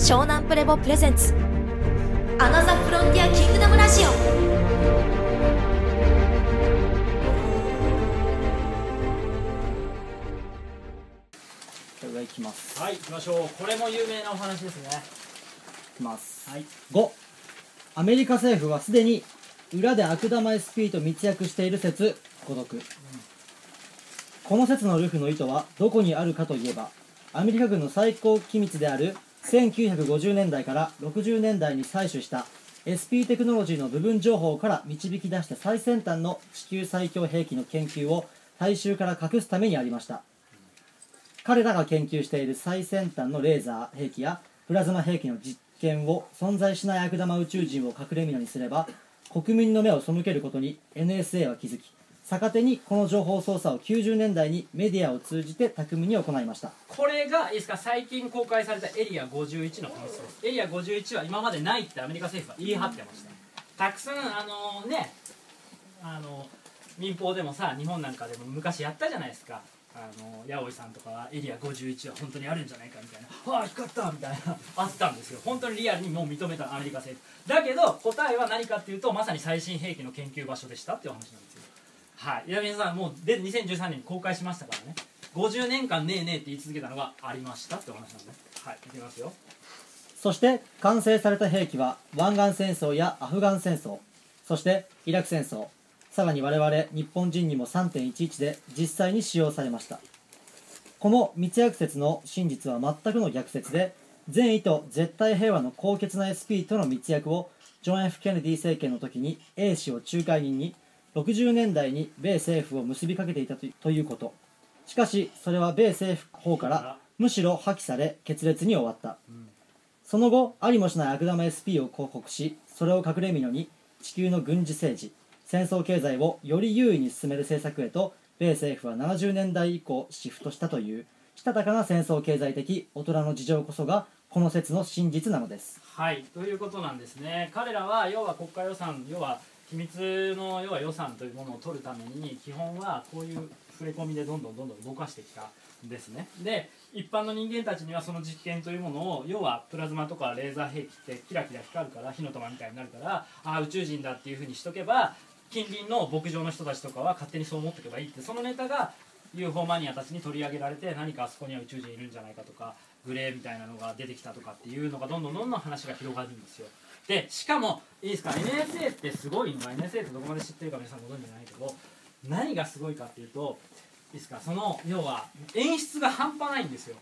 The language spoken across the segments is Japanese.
湘南プレボプレゼンツ。アナザフロンティアキングダムラジオ。じゃあ上行きます。はい行きましょう。これも有名なお話ですね。いきます。はい。5アメリカ政府はすでに裏で悪玉 SP と密約している説。孤独、この説のルフの意図はどこにあるかといえばアメリカ軍の最高機密である1950年代から60年代に採取した SP テクノロジーの部分情報から導き出した最先端の地球最強兵器の研究を大衆から隠すためにありました。彼らが研究している最先端のレーザー兵器やプラズマ兵器の実験を存在しない悪玉宇宙人を隠れ蓑にすれば国民の目を背けることに NSA は気づき逆手にこの情報操作を90年代にメディアを通じて巧みに行いました。これがいいですか？最近公開されたエリア51の本質ですエリア51は今までないってアメリカ政府は言い張ってました。たくさんあのねあの民放でもさ日本なんかでも昔やったじゃないですか。あの八百さんとかはエリア51は本当にあるんじゃないかみたいな。ああ光ったみたいな。あったんですよ。本当にリアルにもう認めたアメリカ政府。だけど答えは何かっていうとまさに最新兵器の研究場所でしたっていう話なんですよ。はい。皆さんもうで2013年に公開しましたからね。50年間ねえねえって言い続けたのがありましたってお話なんで。ねはいいきますよ。そして完成された兵器は湾岸戦争やアフガン戦争。そしてイラク戦争。さらに我々日本人にも3.11で実際に使用されました。この密約説の真実は全くの逆説で善意と絶対平和の高潔な SP との密約をジョン・ F・ ケネディ政権の時に A 氏を仲介人に60年代に米政府を結びかけていたとということ。しかしそれは米政府方からむしろ破棄され決裂に終わった、その後ありもしない悪玉 SP を広告しそれを隠れ蓑に地球の軍事政治戦争経済をより優位に進める政策へと米政府は70年代以降シフトしたというしたたかな戦争経済的大人の事情こそがこの説の真実なのです。はい。ということなんですね。彼らは要は国家予算要は秘密の要は予算というものを取るために基本はこういう触れ込みでどんどんどんどん動かしてきたんですね。で一般の人間たちにはその実験というものを要はプラズマとかレーザー兵器ってキラキラ光るから火の玉みたいになるからああ宇宙人だっていうふうにしとけば近隣の牧場の人たちとかは勝手にそう思っておけばいいってそのネタが UFO マニアたちに取り上げられて何かあそこには宇宙人いるんじゃないかとかグレーみたいなのが出てきたとかっていうのがどんどんどんどん話が広がるんですよ。でしかもいいですか？NSA ってすごいのが NSA ってどこまで知ってるか皆さんご存知じゃないけど何がすごいかっていうといいですか？その要は演出が半端ないんですよ。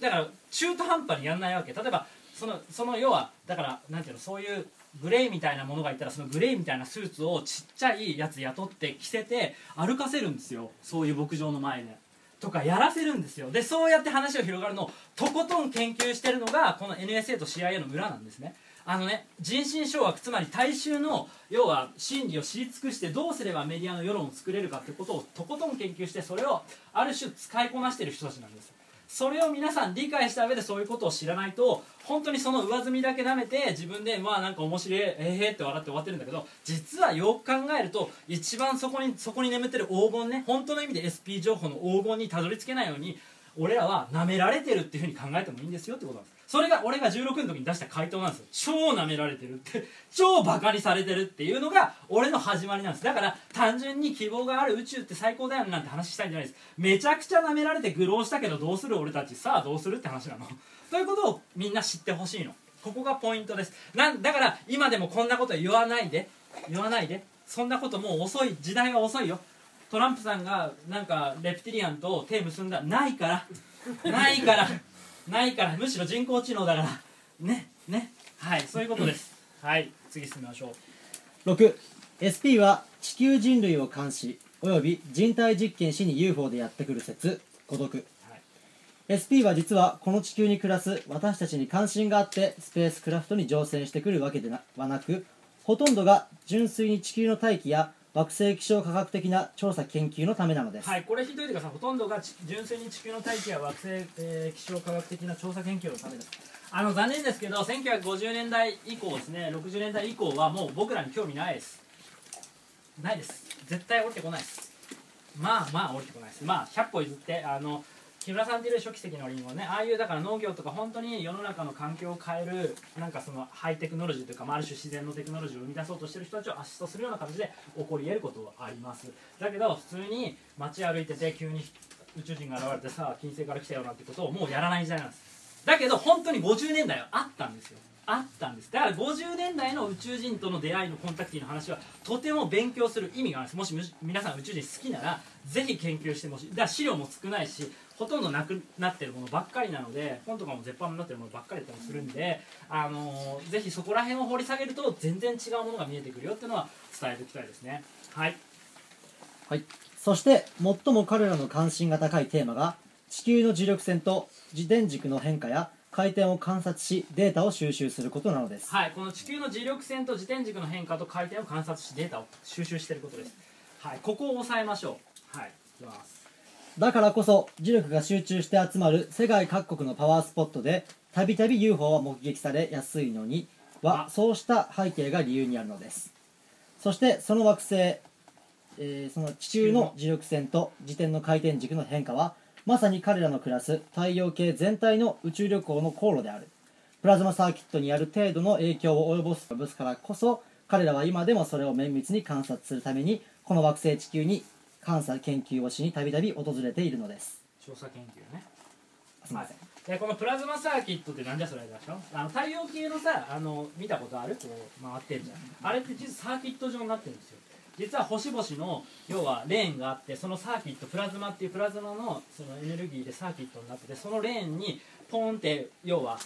だから中途半端にやんないわけ。例えばそのその要はだからなんていうの？そういうグレーみたいなものがいたらそのグレーみたいなスーツをちっちゃいやつ雇って着せて歩かせるんですよ。そういう牧場の前で。とかやらせるんですよ。でそうやって話が広がるのをとことん研究してるのがこの NSA と CIA の裏なんですね。あのね人心掌握つまり大衆の要は真理を知り尽くしてどうすればメディアの世論を作れるかってことをとことん研究してそれをある種使いこなしてる人たちなんですそれを皆さん理解した上でそういうことを知らないと本当にその上積みだけ舐めて自分でまあなんか面白いええー、って笑って終わってるんだけど実はよく考えると一番そこにそこに眠ってる黄金ね本当の意味で SP 情報の黄金にたどり着けないように俺らは舐められてるっていうふうに考えてもいいんですよってことなんです。それが俺が16の時に出した回答なんですよ。超舐められてるって。超バカにされてるっていうのが俺の始まりなんです。だから単純に希望がある宇宙って最高だよなんて話したいんじゃないです。めちゃくちゃ舐められて愚弄したけどどうする俺たち。さあどうするって話なの。ということをみんな知ってほしいの。ここがポイントです。なんだから今でもこんなこと言わないで。言わないで。そんなこともう遅い。時代は遅いよ。トランプさんがなんかレプティリアンと手結んだ。ないから。ないから。ないから。むしろ人工知能だから。ね。ね。はい。そういうことです。はい。次進みましょう。6SP は地球人類を監視および人体実験しに UFO でやってくる説。孤独。はい。SP は実はこの地球に暮らす私たちに関心があってスペースクラフトに乗船してくるわけでなはなくほとんどが純粋に地球の大気や惑星気象科学的な調査研究のためなのです、はいこれひどいというかさほとんどがち純粋に地球の大気や惑星、えー気象科学的な調査研究のためです。あの残念ですけど1950年代以降ですね60年代以降はもう僕らに興味ないです。ないです。絶対降りてこないです。まあまあ降りてこないです。まあ100歩譲ってあの木村さんっていう初期石のリンゴねああいうだから農業とか本当に世の中の環境を変えるなんかそのハイテクノロジーというか、まあ、ある種自然のテクノロジーを生み出そうとしてる人たちをアシストするような形で起こり得ることはあります。だけど普通に街歩いてて急に宇宙人が現れてさ金星から来たよなんてことをもうやらない時代なんですだけど本当に50年代はあったんですよ。あったんです。だから50年代の宇宙人との出会いのコンタクティの話はとても勉強する意味があるんです。もし皆さん宇宙人好きならぜひ研究してほしい。だから資料も少ないしほとんどなくなってるものばっかりなので本とかも絶版になってるものばっかりだったりするんで、あのーぜひそこら辺を掘り下げると全然違うものが見えてくるよっていうのは伝えておきたいですね。はい。はい、そして最も彼らの関心が高いテーマが地球の磁力線と自転軸の変化や回転を観察しデータを収集することなのです。はい、この地球の磁力線と自転軸の変化と回転を観察しデータを収集していることです。はい、ここを押さえましょう。はい、いきますだからこそ磁力が集中して集まる世界各国のパワースポットでたびたび UFO は目撃されやすいのにはあ。そうした背景が理由にあるのです。そしてその惑星、えーその地球の磁力線と自転の回転軸の変化はまさに彼らの暮らす太陽系全体の宇宙旅行の航路である。プラズマサーキットにある程度の影響を及ぼす及ぼすからこそ彼らは今でもそれを綿密に観察するためにこの惑星地球に監査研究をしにたびたび訪れているのです。調査研究ね。すみません、でこのプラズマサーキットってなんじゃそれでしょ？あの太陽系のさあの見たことある？こう回ってるじゃん。あれって実はサーキット状になってるんですよ。実は星々の要はレーンがあってそのサーキットプラズマっていうプラズマのそのエネルギーでサーキットになっててそのレーンにポンって要は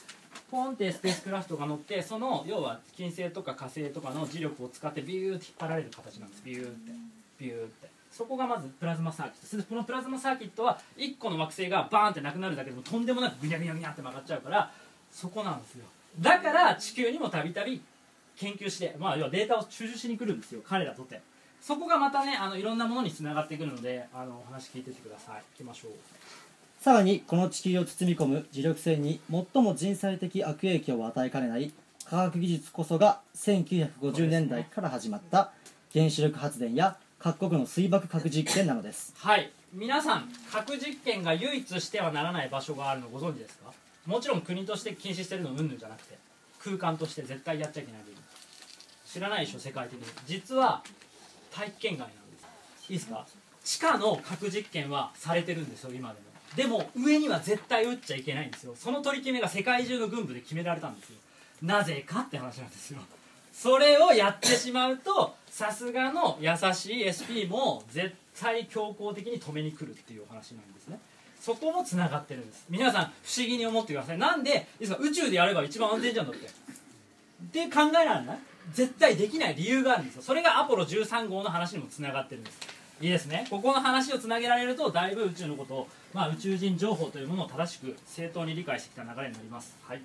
ポンってスペースクラフトが乗ってその要は金星とか火星とかの磁力を使ってビューって引っ張られる形なんです。ビューって。ビューってそこがまずプラズマサーキット。それでこのプラズマサーキットは1個の惑星がバーンってなくなるだけでもとんでもなくグニャグニャグニャって曲がっちゃうからそこなんですよ。だから地球にもたびたび研究して、まあ、要はデータを収集しに来るんですよ。彼らとって。そこがまたねあのいろんなものにつながってくるのであのお話聞いててください。行きましょう。さらにこの地球を包み込む磁力線に最も人災的悪影響を与えかねない科学技術こそが1950年代から始まった原子力発電や各国の水爆核実験なのです。はい。皆さん核実験が唯一してはならない場所があるのご存知ですか？もちろん国として禁止してるのうんぬんじゃなくて空間として絶対やっちゃいけない知らないでしょ世界的に。実は大気圏外なんです。いいですか？地下の核実験はされてるんですよ今でも。でも上には絶対撃っちゃいけないんですよ。その取り決めが世界中の軍部で決められたんですよ。なぜかって話なんですよ。それをやってしまうとさすがの優しい SP も絶対強行的に止めに来るっていうお話なんですね。そこもつながってるんです。皆さん不思議に思ってください。なんでですか宇宙でやれば一番安全じゃんだって。って考えられない？絶対できない理由があるんですよ。それがアポロ13号の話にもつながってるんです。いいですね。ここの話をつなげられるとだいぶ宇宙のことを、まあ、宇宙人情報というものを正しく正当に理解してきた流れになります。はい。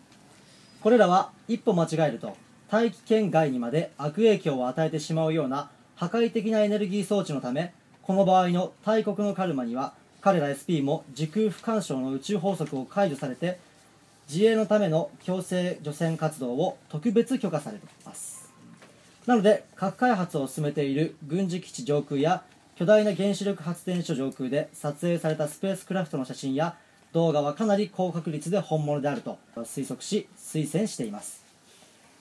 これらは一歩間違えると大気圏外にまで悪影響を与えてしまうような破壊的なエネルギー装置のためこの場合の大国のカルマには彼ら SP も時空不干渉の宇宙法則を解除されて自衛のための強制除染活動を特別許可されています。なので核開発を進めている軍事基地上空や巨大な原子力発電所上空で撮影されたスペースクラフトの写真や動画はかなり高確率で本物であると推測し推薦しています。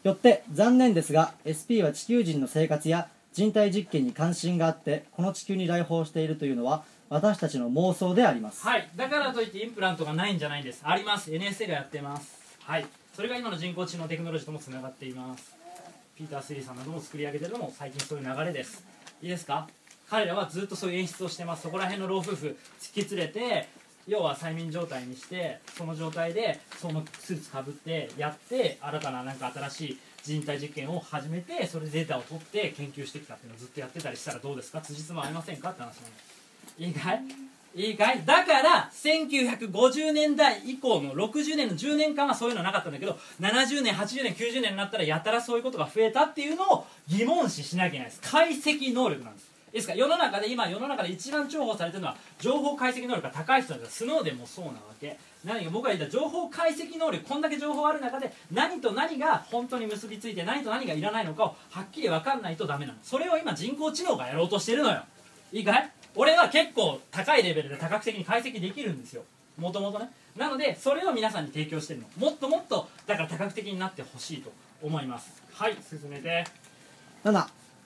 よって残念ですが SP は地球人の生活や人体実験に関心があってこの地球に来訪しているというのは私たちの妄想であります。はい。だからといってインプラントがないんじゃないんです。あります。NSA がやってます。はい。それが今の人工知能テクノロジーともつながっています。ピーター・スリーさんなども作り上げてるのも最近そういう流れです。いいですか？彼らはずっとそういう演出をしてます。そこら辺の老夫婦突き連れて要は催眠状態にしてその状態でそのスーツかぶってやって新たななんか新しい人体実験を始めてそれでデータを取って研究してきたっていうのをずっとやってたりしたらどうですか？辻褄合いませんか？って話なんですいいかいいいかいだから1950年代以降の60年の10年間はそういうのはなかったんだけど70年80年90年になったらやたらそういうことが増えたっていうのを疑問視しなきゃいけないです。解析能力なんです。いいですか世の中で今世の中で一番重宝されてるのは情報解析能力が高い人なんですスノーデンもそうなわけ。何か僕が言った情報解析能力こんだけ情報ある中で何と何が本当に結びついて何と何がいらないのかをはっきり分かんないとダメなの。それを今人工知能がやろうとしてるのよ。いいかい？俺は結構高いレベルで多角的に解析できるんですよ。もともとね。なのでそれを皆さんに提供してるの。もっともっとだから多角的になってほしいと思います。はい進めて。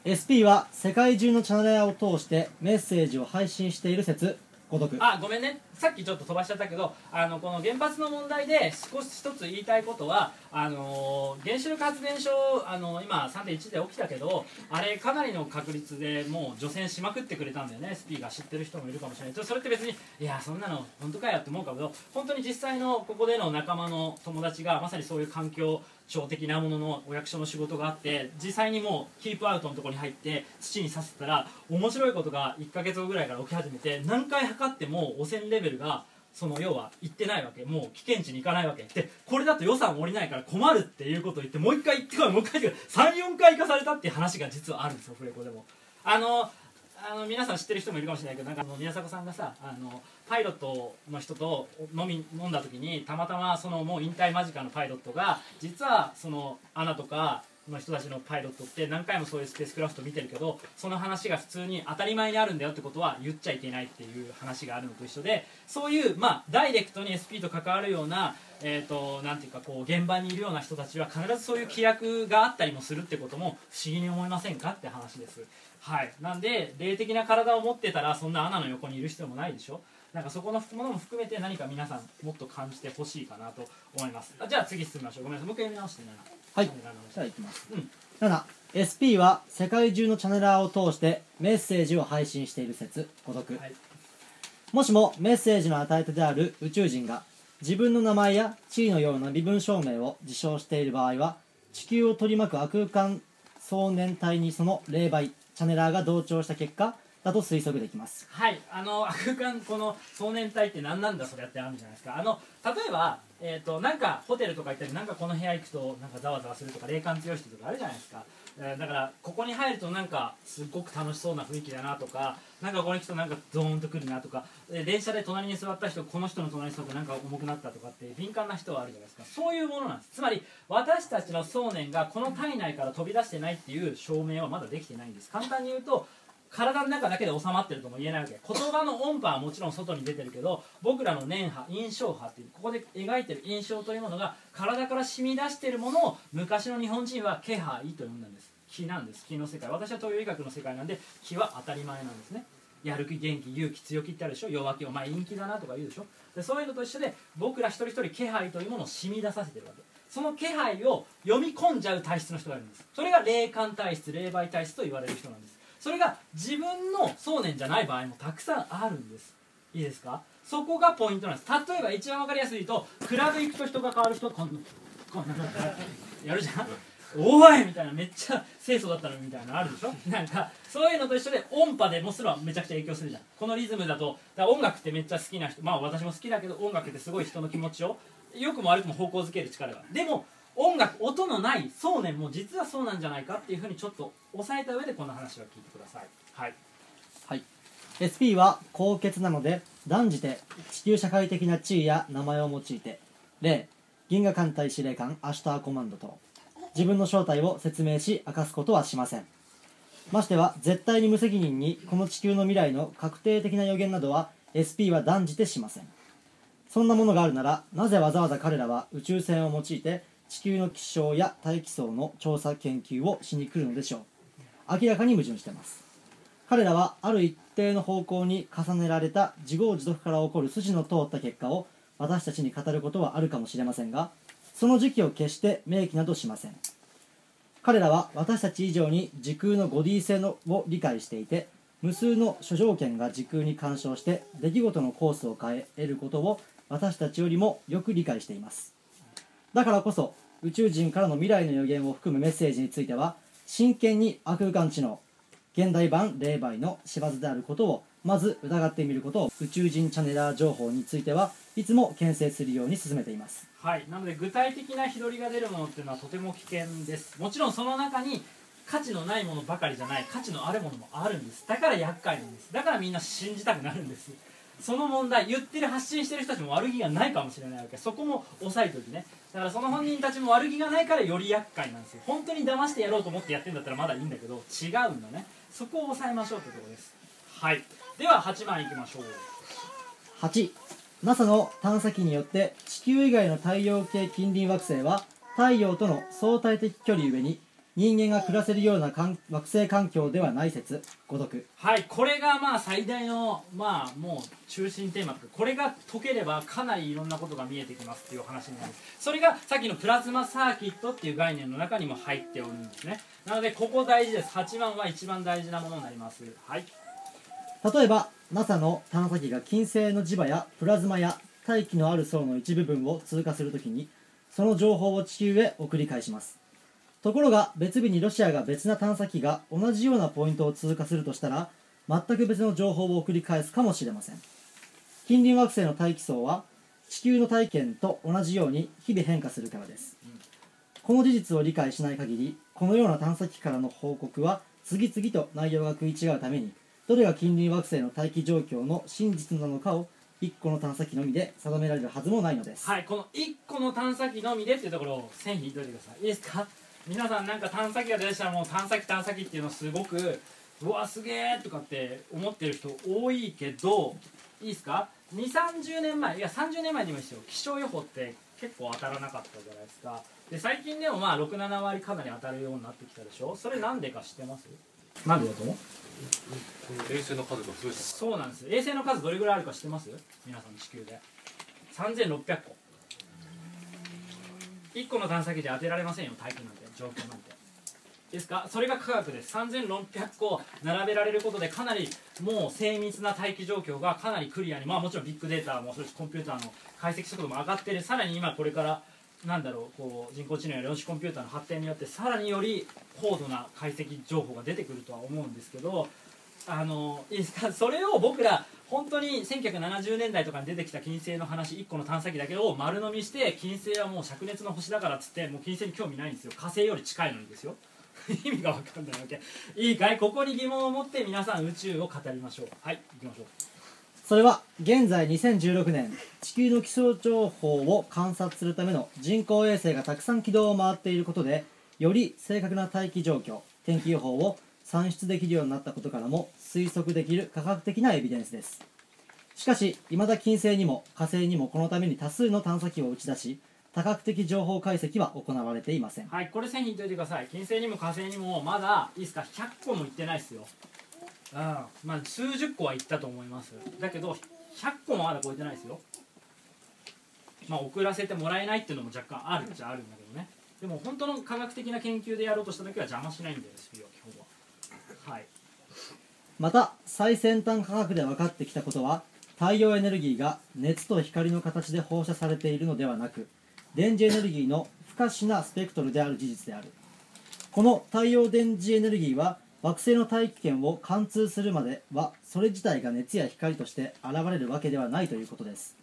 SP は世界中のチャンネル屋を通してメッセージを配信している説。ご読あごめんね。さっきちょっと飛ばしちゃったけどあのこの原発の問題で少し一つ言いたいことはあの原子力発電所あの今3.1で起きたけどあれかなりの確率でもう除染しまくってくれたんだよね。SP が知ってる人もいるかもしれない。それって別にいやそんなの本当かよって思うかけど本当に実際のここでの仲間の友達がまさにそういう環境庁的なもののお役所の仕事があって実際にもうキープアウトのとこに入って土にさせたら面白いことが1ヶ月後ぐらいから起き始めて何回測っても汚染レベルがその要は行ってないわけ。もう危険地に行かないわけ。でこれだと予算下りないから困るっていうことを言ってもう一回行ってこいもう一回行ってこい。34回行かされたっていう話が実はあるんですよフレコでも。あのあの皆さん知ってる人もいるかもしれないけどなんかあの宮迫さんがさあのパイロットの人と飲み飲んだ時にたまたまそのもう引退間近のパイロットが実はそのアナとかの人たちのパイロットって何回もそういうスペースクラフト見てるけどその話が普通に当たり前にあるんだよってことは言っちゃいけないっていう話があるのと一緒でそういうまあダイレクトに SP と関わるようなえー、となていうかこう現場にいるような人たちは必ずそういう規約があったりもするってことも不思議に思いませんかって話です。はい。なんで霊的な体を持ってたらそんな穴の横にいる必要もないでしょ。なんかそこのものも含めて何か皆さんもっと感じてほしいかなと思います。じゃあ次進みましょう。ごめんなさい。もう一回読み直してねはい。じゃあいきます、うん。7SP は世界中のチャネラーを通してメッセージを配信している説。ご読、はい。もしもメッセージの与え手である宇宙人が自分の名前や地位のような身分証明を自称している場合は地球を取り巻く悪空間総年体にその霊媒チャネラーが同調した結果だと推測できます。はい。あの空間この壮年体って何なんだそれってあるじゃないですか。あの例えば、えー、となんかホテルとか行ったりなんかこの部屋行くとなんかざわざわするとか霊感強い人とかあるじゃないですか。えーだからここに入るとなんかすっごく楽しそうな雰囲気だなとかなんかここに来るとなんかゾーンとくるなとかえ電車で隣に座った人この人の隣に座ってなんか重くなったとかって敏感な人はあるじゃないですか。そういうものなんです。つまり私たちの想念がこの体内から飛び出してないっていう証明はまだできてないんです。簡単に言うと体の中だけで収まってるとも言えないわけ。言葉の音波はもちろん外に出てるけど僕らの念波印象波っていうここで描いてる印象というものが体から染み出しているものを昔の日本人は気配と呼んだんです。気なんです。気の世界。私は東洋医学の世界なんで気は当たり前なんですね。やる気元気勇気強気ってあるでしょ。弱気お前陰気だなとか言うでしょ。でそういうのと一緒で僕ら一人一人気配というものを染み出させてるわけ。その気配を読み込んじゃう体質の人がいるんです。それが霊感体質霊媒体質と言われる人なんです。それが自分の想念じゃない場合もたくさんあるんです。いいですか？そこがポイントなんです。例えば一番わかりやすいとクラブ行くと人が変わる人こんなこんなやる。じゃん？おいみたいなめっちゃ清楚だったのみたいなのあるでしょ？なんかそういうのと一緒で音波でもすらめちゃくちゃ影響するじゃん。このリズムだとだ音楽ってめっちゃ好きな人まあ私も好きだけど音楽ってすごい人の気持ちを良くも悪くも方向づける力が。でも音楽音のない想念もう実はそうなんじゃないかっていうふうにちょっと押さえた上でこの話は聞いてください。はい。はい。SP は高潔なので断じて地球社会的な地位や名前を用いて例銀河艦隊司令官アシュターコマンドと自分の正体を説明し明かすことはしません。ましては絶対に無責任にこの地球の未来の確定的な予言などは SP は断じてしません。そんなものがあるならなぜわざわざ彼らは宇宙船を用いて地球の気象や大気層の調査研究をしに来るのでしょう。明らかに矛盾しています。彼らはある一定の方向に重ねられた自業自得から起こる筋の通った結果を私たちに語ることはあるかもしれませんがその時期を決して明記などしません。彼らは私たち以上に時空の 5D 性のを理解していて無数の諸条件が時空に干渉して出来事のコースを変え得ることを私たちよりもよく理解しています。だからこそ宇宙人からの未来の予言を含むメッセージについては真剣に悪空間知能現代版霊媒の仕業であることをまず疑ってみることを宇宙人チャネラー情報についてはいつも牽制するように進めています。はい、なので具体的な日取りが出るものっていうのはとても危険です。もちろんその中に価値のないものばかりじゃない価値のあるものもあるんです。だから厄介なんです。だからみんな信じたくなるんです。その問題言ってる発信してる人たちも悪気がないかもしれないわけ。そこも押さえておいてね。だからその本人たちも悪気がないからより厄介なんですよ。本当に騙してやろうと思ってやってんだったらまだいいんだけど違うんだね。そこを抑えましょうってとこです。はい。では8番いきましょう。8 NASA の探査機によって地球以外の太陽系近隣惑星は太陽との相対的距離上に人間が暮らせるような環惑星環境ではない説。ご読はいこれがまあ最大のまあもう中心テーマこれが解ければかなりいろんなことが見えてきますっていう話になります。それがさっきのプラズマサーキットっていう概念の中にも入っておるんですね。なのでここ大事です。8番は一番大事なものになります。はい。例えば NASA の探査機が金星の磁場やプラズマや大気のある層の一部分を通過するときにその情報を地球へ送り返しますところが別日にロシアが別な探査機が同じようなポイントを通過するとしたら全く別の情報を送り返すかもしれません。近隣惑星の大気層は地球の体験と同じように日々変化するからです。この事実を理解しない限りこのような探査機からの報告は次々と内容が食い違うためにどれが近隣惑星の大気状況の真実なのかを1個の探査機のみで定められるはずもないのです。はいこの1個の探査機のみでっていうところを線引いといてください。いいですか？皆さんなんか探査機が出てきたらもう探査機探査機っていうのすごくうわすげえとかって思ってる人多いけどいいですか？2 3 0年前いや30年前にも一緒気象予報って結構当たらなかったじゃないですか。で最近でもまあ67割かなり当たるようになってきたでしょ。それなんでか知ってます？なんでだと思う？衛星の数が増えたそうなんです。衛星の数どれぐらいあるか知ってます？皆さん地球で。3600個1個の探査機で当てられませんよ大気なんて。状況なんて。ですか？それが科学です。3600個並べられることでかなりもう精密な大気状況がかなりクリアにまあもちろんビッグデータもそれコンピューターの解析速度も上がってる。さらに今これからなんだろうこう人工知能や量子コンピューターの発展によってさらにより高度な解析情報が出てくるとは思うんですけどあのいいですか？それを僕ら本当に1970年代とかに出てきた金星の話1個の探査機だけを丸飲みして金星はもう灼熱の星だからっつってもう金星に興味ないんですよ。火星より近いのにですよ。意味が分かんないわけ。いいかい？ここに疑問を持って皆さん宇宙を語りましょう。はい行きましょう。それは現在2016年地球の気象情報を観察するための人工衛星がたくさん軌道を回っていることでより正確な大気状況天気予報を算出できるようになったことからも推測できる科学的なエビデンスです。しかし未だ金星にも火星にもこのために多数の探査機を打ち出し多角的情報解析は行われていません。はいこれ線引いといてください。金星にも火星にもまだいいですか100個も行ってないですよ。うん。まあ数十個は行ったと思います。だけど100個もまだ超えてないですよ。まあ遅らせてもらえないっていうのも若干あるっちゃあるんだけどね。でも本当の科学的な研究でやろうとした時は邪魔しないんだよ SP は基本は。はい。また最先端科学で分かってきたことは太陽エネルギーが熱と光の形で放射されているのではなく電磁エネルギーの不可視なスペクトルである事実である。この太陽電磁エネルギーは惑星の大気圏を貫通するまではそれ自体が熱や光として現れるわけではないということです。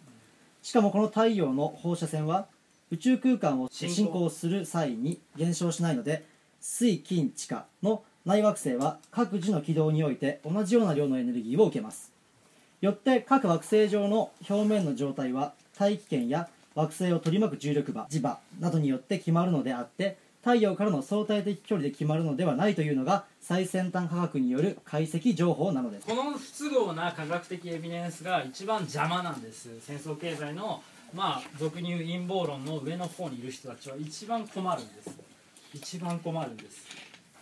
しかもこの太陽の放射線は宇宙空間を進行する際に減少しないので水金地下の内惑星は各自の軌道において同じような量のエネルギーを受けます。よって各惑星上の表面の状態は大気圏や惑星を取り巻く重力場磁場などによって決まるのであって太陽からの相対的距離で決まるのではないというのが最先端科学による解析情報なのです。この不都合な科学的エビデンスが一番邪魔なんです。戦争経済のまあ俗に言う陰謀論の上の方にいる人たちは一番困るんです。一番困るんです。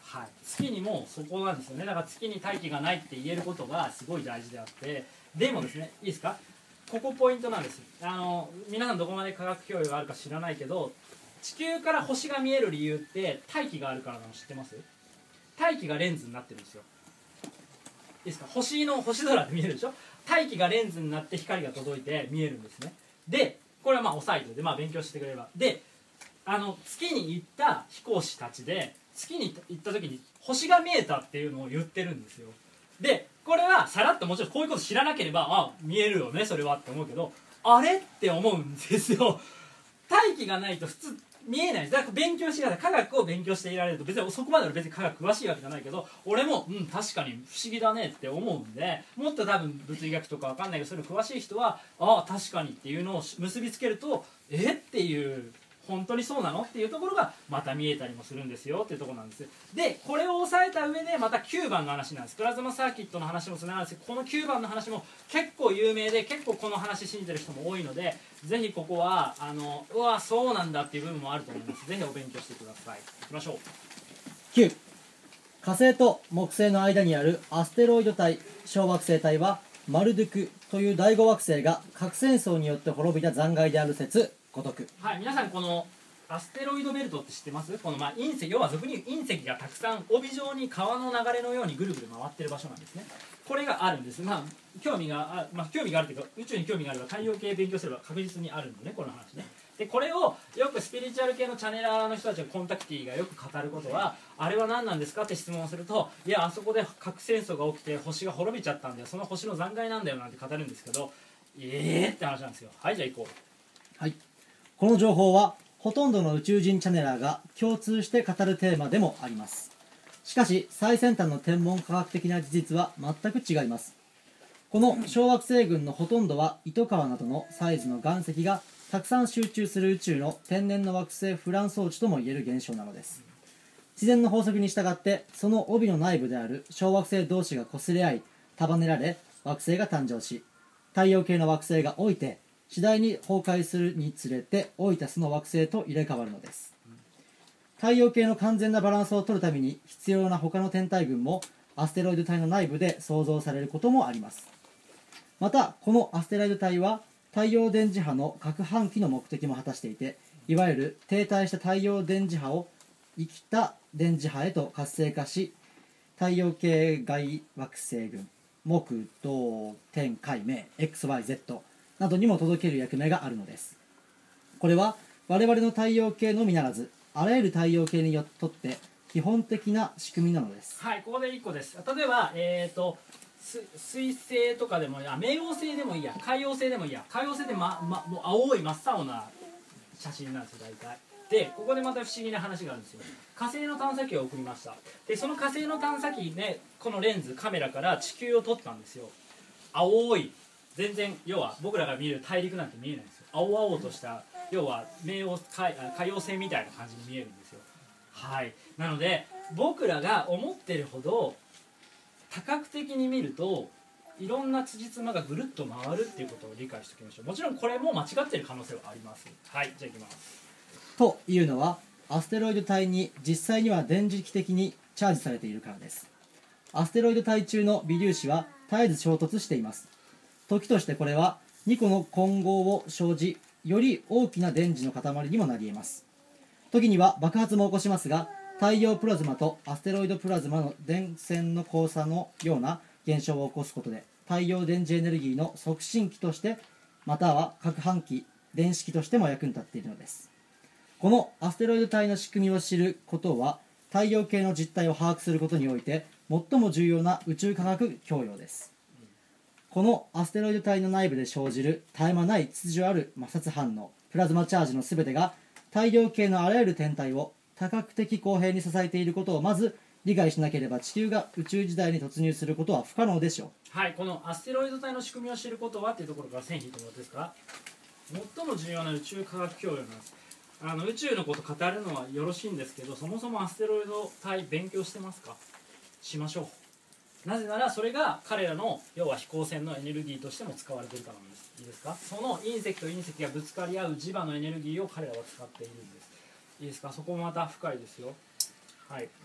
はい。月にもそこなんですよね。だから月に大気がないって言えることがすごい大事であってでもですねいいですか？ここポイントなんです。あの皆さんどこまで科学教養があるか知らないけど地球から星が見える理由って大気があるからなの知ってます？大気がレンズになってるんですよ。いいですか？星の星空で見えるでしょ？大気がレンズになって光が届いて見えるんですね。でこれはまあ押さえておいてまあ勉強してくれれば。であの月に行った飛行士たちで月に行った時に星が見えたっていうのを言ってるんですよ。でこれはさらっともちろんこういうこと知らなければあ見えるよねそれはって思うけどあれって思うんですよ。大気がないと普通見えないだから勉強してください科学を勉強していられると別にそこまで俺別に科学詳しいわけじゃないけど俺もうん確かに不思議だねって思うんでもっと多分物理学とかわかんないけどそれ詳しい人はああ確かにっていうのを結びつけるとえ？っていう本当にそうなの？っていうところがまた見えたりもするんですよっていうところなんですでこれを押さえた上でまた9番の話なんです。プラズマサーキットの話もつながるんですけどこの9番の話も結構有名で結構この話信じてる人も多いのでぜひここはあのうわそうなんだっていう部分もあると思います。ぜひお勉強してください。いきましょう。9火星と木星の間にあるアステロイド帯小惑星帯はマルドゥクという第5惑星が核戦争によって滅びた残骸である説。ごとく。はい、皆さんこのアステロイドベルトって知ってます？このまあ隕石要は俗に隕石がたくさん帯状に川の流れのようにぐるぐる回ってる場所なんですね。これがあるんです。まあ興味があ、まあ、興味があるというか宇宙に興味があれば太陽系勉強すれば確実にあるのねこの話ね。でこれをよくスピリチュアル系のチャネラーの人たちがコンタクティがよく語ることはあれは何なんですかって質問をするといやあそこで核戦争が起きて星が滅びちゃったんだよ。その星の残骸なんだよなんて語るんですけどええー、って話なんですよ。はいじゃあ行こう。はいこの情報はほとんどの宇宙人チャネラーが共通して語るテーマでもあります。しかし最先端の天文科学的な事実は全く違います。この小惑星群のほとんどは糸川などのサイズの岩石がたくさん集中する宇宙の天然の惑星フラン装置ともいえる現象なのです。自然の法則に従ってその帯の内部である小惑星同士が擦れ合い束ねられ惑星が誕生し太陽系の惑星が老いて次第に崩壊するにつれて老いたその惑星と入れ替わるのです。太陽系の完全なバランスを取るために必要な他の天体群もアステロイド帯の内部で創造されることもあります。またこのアステロイド帯は太陽電磁波の攪拌機の目的も果たしていていわゆる停滞した太陽電磁波を生きた電磁波へと活性化し太陽系外惑星群木土天海明 XYZ などにも届ける役目があるのです。これは我々の太陽系のみならずあらゆる太陽系によとって基本的な仕組みなのです。はいここで1個です。例えばえっ、と水星とかでもいや冥王星でもいいや海王星でもいいや海王星って、まま、もう青い真っ青な写真なんですよ大体。でここでまた不思議な話があるんですよ。火星の探査機を送りました。でその火星の探査機ねこのレンズカメラから地球を撮ったんですよ。青い全然要は僕らが見る大陸なんて見えないんですよ。青々とした要は冥王海あ海王星みたいな感じに見えるんですよ。はい。なので僕らが思ってるほど多角的に見るといろんな辻褄がぐるっと回るっていうことを理解しておきましょう。もちろんこれも間違ってる可能性はあります。はい。じゃあいきます。というのはアステロイド帯に実際には電磁気的にチャージされているからです。アステロイド帯中の微粒子は絶えず衝突しています。時としてこれは2個の混合を生じより大きな電磁の塊にもなり得ます。時には爆発も起こしますが太陽プラズマとアステロイドプラズマの電線の交差のような現象を起こすことで太陽電磁エネルギーの促進器としてまたは攪拌機電子機としても役に立っているのです。このアステロイド帯の仕組みを知ることは太陽系の実態を把握することにおいて最も重要な宇宙科学教養です。このアステロイド帯の内部で生じる絶え間ない秩序ある摩擦反応プラズマチャージの全てが太陽系のあらゆる天体を多角的公平に支えていることをまず理解しなければ地球が宇宙時代に突入することは不可能でしょう。はいこのアステロイド帯の仕組みを知ることはっていうところから線引いてもらってですか？最も重要な宇宙科学教養なんです。あの宇宙のこと語るのはよろしいんですけどそもそもアステロイド帯勉強してますか？しましょう。なぜならそれが彼らの要は飛行船のエネルギーとしても使われているからなんです。いいですか？その隕石と隕石がぶつかり合う磁場のエネルギーを彼らは使っているんです。いいですか？そこもまた深いですよ。はい。